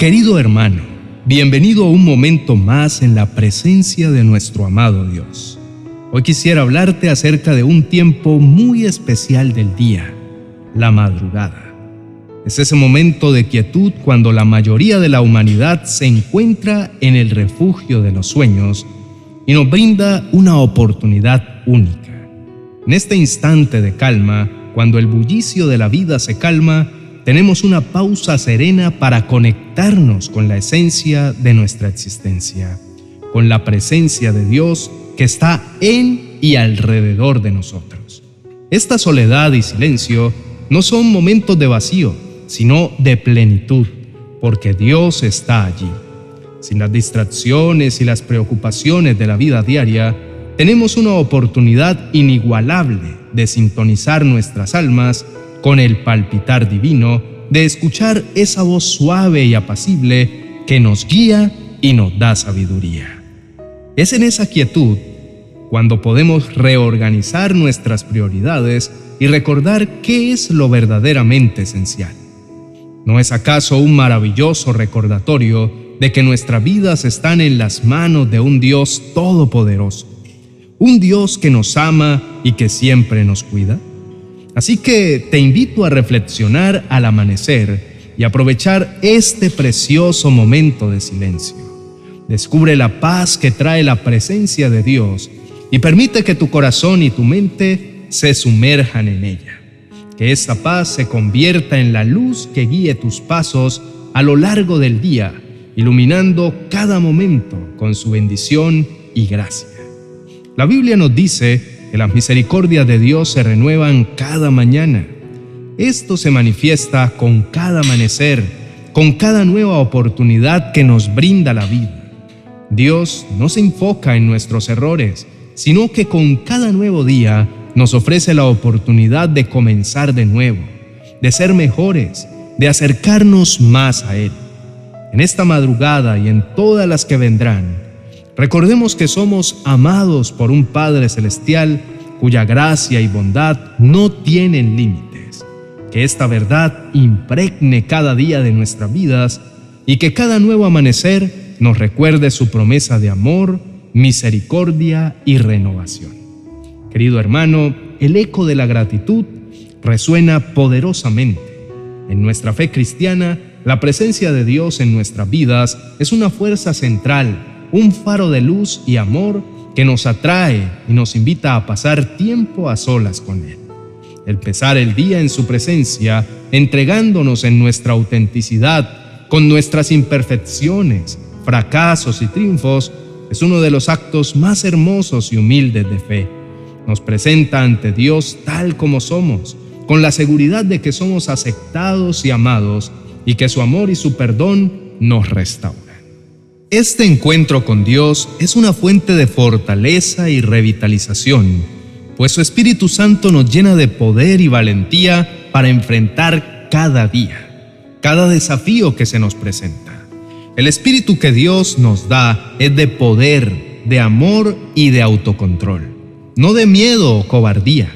Querido hermano, bienvenido a un momento más en la presencia de nuestro amado Dios. Hoy quisiera hablarte acerca de un tiempo muy especial del día, la madrugada. Es ese momento de quietud cuando la mayoría de la humanidad se encuentra en el refugio de los sueños y nos brinda una oportunidad única. En este instante de calma, cuando el bullicio de la vida se calma, tenemos una pausa serena para conectarnos con la esencia de nuestra existencia, con la presencia de Dios que está en y alrededor de nosotros. Esta soledad y silencio no son momentos de vacío, sino de plenitud, porque Dios está allí. Sin las distracciones y las preocupaciones de la vida diaria, tenemos una oportunidad inigualable de sintonizar nuestras almas con el palpitar divino de escuchar esa voz suave y apacible que nos guía y nos da sabiduría. Es en esa quietud cuando podemos reorganizar nuestras prioridades y recordar qué es lo verdaderamente esencial. ¿No es acaso un maravilloso recordatorio de que nuestras vidas están en las manos de un Dios todopoderoso? Un Dios que nos ama y que siempre nos cuida. Así que te invito a reflexionar al amanecer y aprovechar este precioso momento de silencio. Descubre la paz que trae la presencia de Dios y permite que tu corazón y tu mente se sumerjan en ella. Que esta paz se convierta en la luz que guíe tus pasos a lo largo del día, iluminando cada momento con su bendición y gracia. La Biblia nos dice que las misericordias de Dios se renuevan cada mañana. Esto se manifiesta con cada amanecer, con cada nueva oportunidad que nos brinda la vida. Dios no se enfoca en nuestros errores, sino que con cada nuevo día nos ofrece la oportunidad de comenzar de nuevo, de ser mejores, de acercarnos más a Él. En esta madrugada y en todas las que vendrán, Recordemos que somos amados por un Padre Celestial cuya gracia y bondad no tienen límites. Que esta verdad impregne cada día de nuestras vidas y que cada nuevo amanecer nos recuerde su promesa de amor, misericordia y renovación. Querido hermano, el eco de la gratitud resuena poderosamente. En nuestra fe cristiana, la presencia de Dios en nuestras vidas es una fuerza central un faro de luz y amor que nos atrae y nos invita a pasar tiempo a solas con Él. El pesar el día en su presencia, entregándonos en nuestra autenticidad, con nuestras imperfecciones, fracasos y triunfos, es uno de los actos más hermosos y humildes de fe. Nos presenta ante Dios tal como somos, con la seguridad de que somos aceptados y amados y que su amor y su perdón nos restauran. Este encuentro con Dios es una fuente de fortaleza y revitalización, pues su Espíritu Santo nos llena de poder y valentía para enfrentar cada día, cada desafío que se nos presenta. El Espíritu que Dios nos da es de poder, de amor y de autocontrol, no de miedo o cobardía.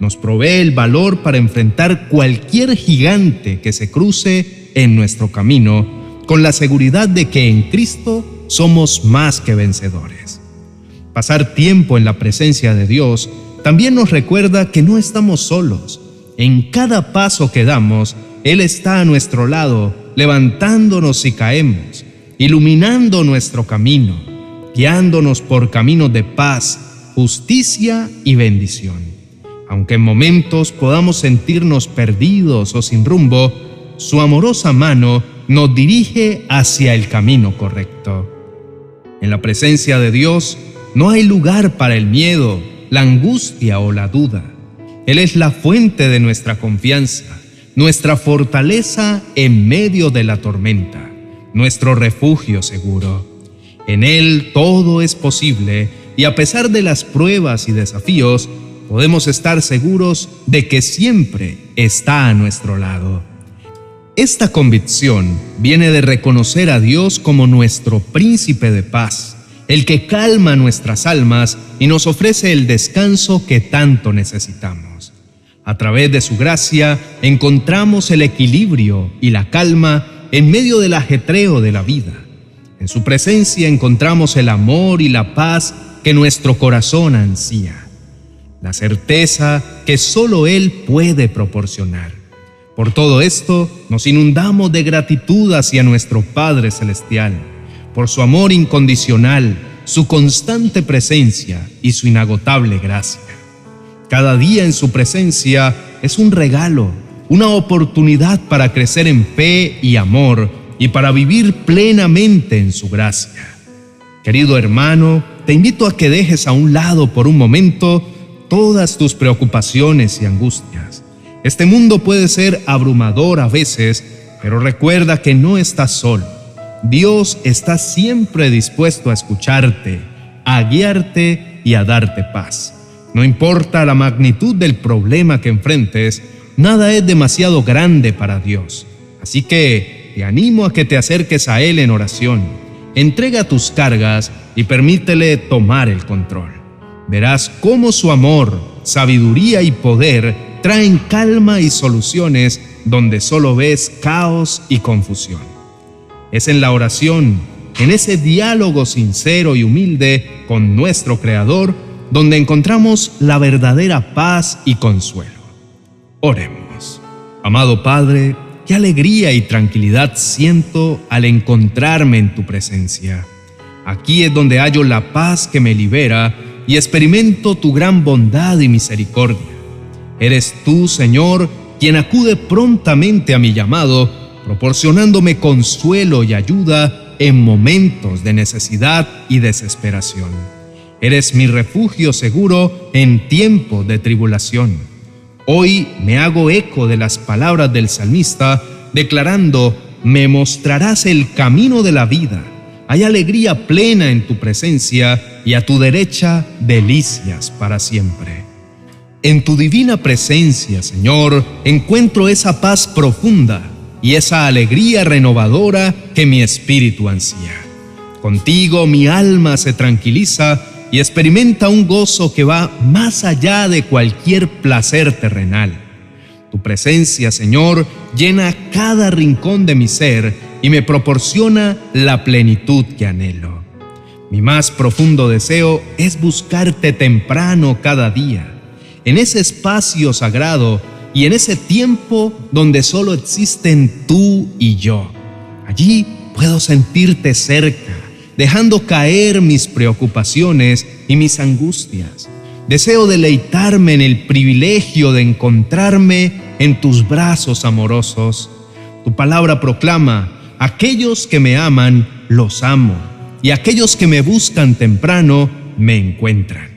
Nos provee el valor para enfrentar cualquier gigante que se cruce en nuestro camino con la seguridad de que en Cristo somos más que vencedores. Pasar tiempo en la presencia de Dios también nos recuerda que no estamos solos. En cada paso que damos, Él está a nuestro lado, levantándonos si caemos, iluminando nuestro camino, guiándonos por caminos de paz, justicia y bendición. Aunque en momentos podamos sentirnos perdidos o sin rumbo, su amorosa mano nos dirige hacia el camino correcto. En la presencia de Dios no hay lugar para el miedo, la angustia o la duda. Él es la fuente de nuestra confianza, nuestra fortaleza en medio de la tormenta, nuestro refugio seguro. En Él todo es posible y a pesar de las pruebas y desafíos, podemos estar seguros de que siempre está a nuestro lado. Esta convicción viene de reconocer a Dios como nuestro príncipe de paz, el que calma nuestras almas y nos ofrece el descanso que tanto necesitamos. A través de su gracia encontramos el equilibrio y la calma en medio del ajetreo de la vida. En su presencia encontramos el amor y la paz que nuestro corazón ansía, la certeza que solo Él puede proporcionar. Por todo esto nos inundamos de gratitud hacia nuestro Padre Celestial, por su amor incondicional, su constante presencia y su inagotable gracia. Cada día en su presencia es un regalo, una oportunidad para crecer en fe y amor y para vivir plenamente en su gracia. Querido hermano, te invito a que dejes a un lado por un momento todas tus preocupaciones y angustias. Este mundo puede ser abrumador a veces, pero recuerda que no estás solo. Dios está siempre dispuesto a escucharte, a guiarte y a darte paz. No importa la magnitud del problema que enfrentes, nada es demasiado grande para Dios. Así que te animo a que te acerques a Él en oración. Entrega tus cargas y permítele tomar el control. Verás cómo su amor, sabiduría y poder traen calma y soluciones donde solo ves caos y confusión. Es en la oración, en ese diálogo sincero y humilde con nuestro Creador, donde encontramos la verdadera paz y consuelo. Oremos. Amado Padre, qué alegría y tranquilidad siento al encontrarme en tu presencia. Aquí es donde hallo la paz que me libera y experimento tu gran bondad y misericordia. Eres tú, Señor, quien acude prontamente a mi llamado proporcionándome consuelo y ayuda en momentos de necesidad y desesperación. Eres mi refugio seguro en tiempo de tribulación. Hoy me hago eco de las palabras del salmista declarando, me mostrarás el camino de la vida. Hay alegría plena en tu presencia y a tu derecha delicias para siempre. En tu divina presencia, Señor, encuentro esa paz profunda y esa alegría renovadora que mi espíritu ansía. Contigo mi alma se tranquiliza y experimenta un gozo que va más allá de cualquier placer terrenal. Tu presencia, Señor, llena cada rincón de mi ser y me proporciona la plenitud que anhelo. Mi más profundo deseo es buscarte temprano cada día, en ese espacio sagrado y en ese tiempo donde solo existen tú y yo. Allí puedo sentirte cerca, dejando caer mis preocupaciones y mis angustias. Deseo deleitarme en el privilegio de encontrarme en tus brazos amorosos. Tu palabra proclama, aquellos que me aman, los amo, y aquellos que me buscan temprano, me encuentran.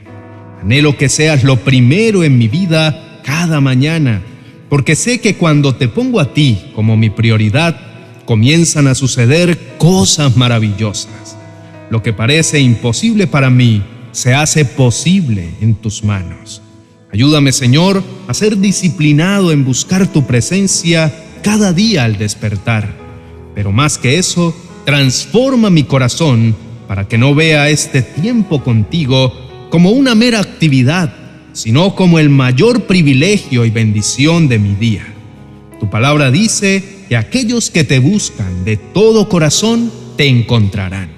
Anhelo que seas lo primero en mi vida cada mañana porque sé que cuando te pongo a ti como mi prioridad, comienzan a suceder cosas maravillosas. Lo que parece imposible para mí se hace posible en tus manos. Ayúdame, Señor, a ser disciplinado en buscar tu presencia cada día al despertar. Pero más que eso, transforma mi corazón para que no vea este tiempo contigo como una mera actividad sino como el mayor privilegio y bendición de mi día. Tu palabra dice que aquellos que te buscan de todo corazón te encontrarán.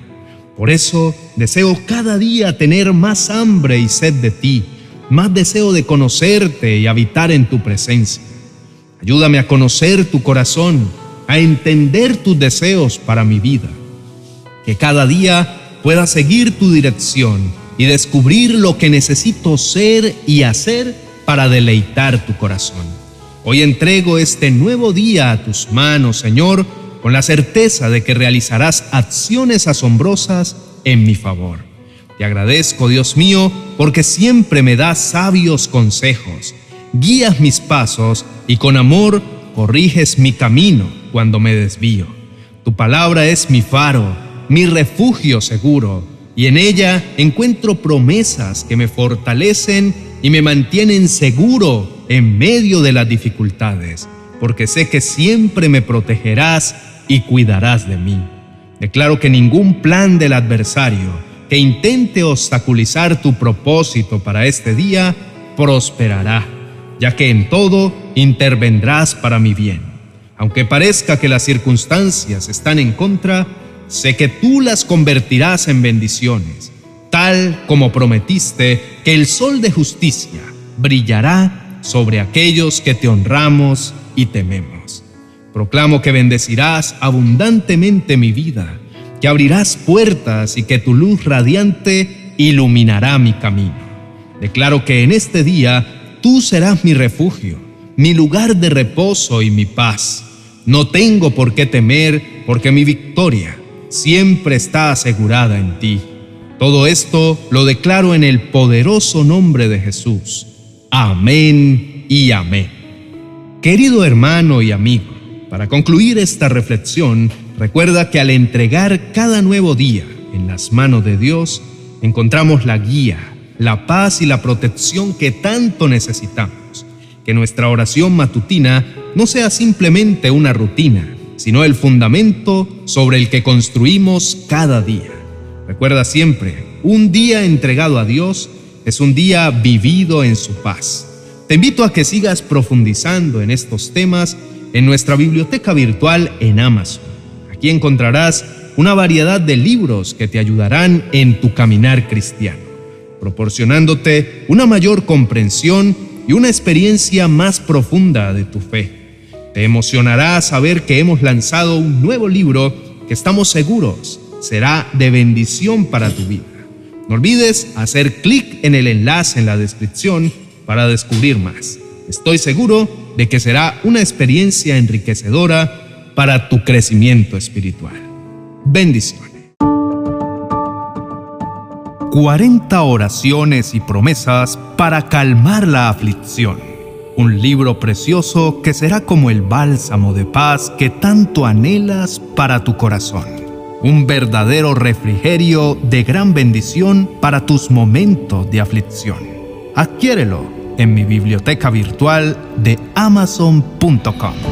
Por eso deseo cada día tener más hambre y sed de ti, más deseo de conocerte y habitar en tu presencia. Ayúdame a conocer tu corazón, a entender tus deseos para mi vida. Que cada día pueda seguir tu dirección y descubrir lo que necesito ser y hacer para deleitar tu corazón. Hoy entrego este nuevo día a tus manos, Señor, con la certeza de que realizarás acciones asombrosas en mi favor. Te agradezco, Dios mío, porque siempre me das sabios consejos, guías mis pasos y con amor corriges mi camino cuando me desvío. Tu palabra es mi faro, mi refugio seguro y en ella encuentro promesas que me fortalecen y me mantienen seguro en medio de las dificultades, porque sé que siempre me protegerás y cuidarás de mí. Declaro que ningún plan del adversario que intente obstaculizar tu propósito para este día prosperará, ya que en todo intervendrás para mi bien. Aunque parezca que las circunstancias están en contra, sé que tú las convertirás en bendiciones, tal como prometiste que el sol de justicia brillará sobre aquellos que te honramos y tememos. Proclamo que bendecirás abundantemente mi vida, que abrirás puertas y que tu luz radiante iluminará mi camino. Declaro que en este día tú serás mi refugio, mi lugar de reposo y mi paz. No tengo por qué temer porque mi victoria siempre está asegurada en ti. Todo esto lo declaro en el poderoso nombre de Jesús. Amén y amén. Querido hermano y amigo, para concluir esta reflexión, recuerda que al entregar cada nuevo día en las manos de Dios, encontramos la guía, la paz y la protección que tanto necesitamos. Que nuestra oración matutina no sea simplemente una rutina, sino el fundamento sobre el que construimos cada día. Recuerda siempre, un día entregado a Dios es un día vivido en su paz. Te invito a que sigas profundizando en estos temas en nuestra biblioteca virtual en Amazon. Aquí encontrarás una variedad de libros que te ayudarán en tu caminar cristiano, proporcionándote una mayor comprensión y una experiencia más profunda de tu fe. Te emocionará saber que hemos lanzado un nuevo libro que estamos seguros será de bendición para tu vida. No olvides hacer clic en el enlace en la descripción para descubrir más. Estoy seguro de que será una experiencia enriquecedora para tu crecimiento espiritual. Bendiciones. 40 oraciones y promesas para calmar la aflicción. Un libro precioso que será como el bálsamo de paz que tanto anhelas para tu corazón un verdadero refrigerio de gran bendición para tus momentos de aflicción. Adquiérelo en mi biblioteca virtual de amazon.com.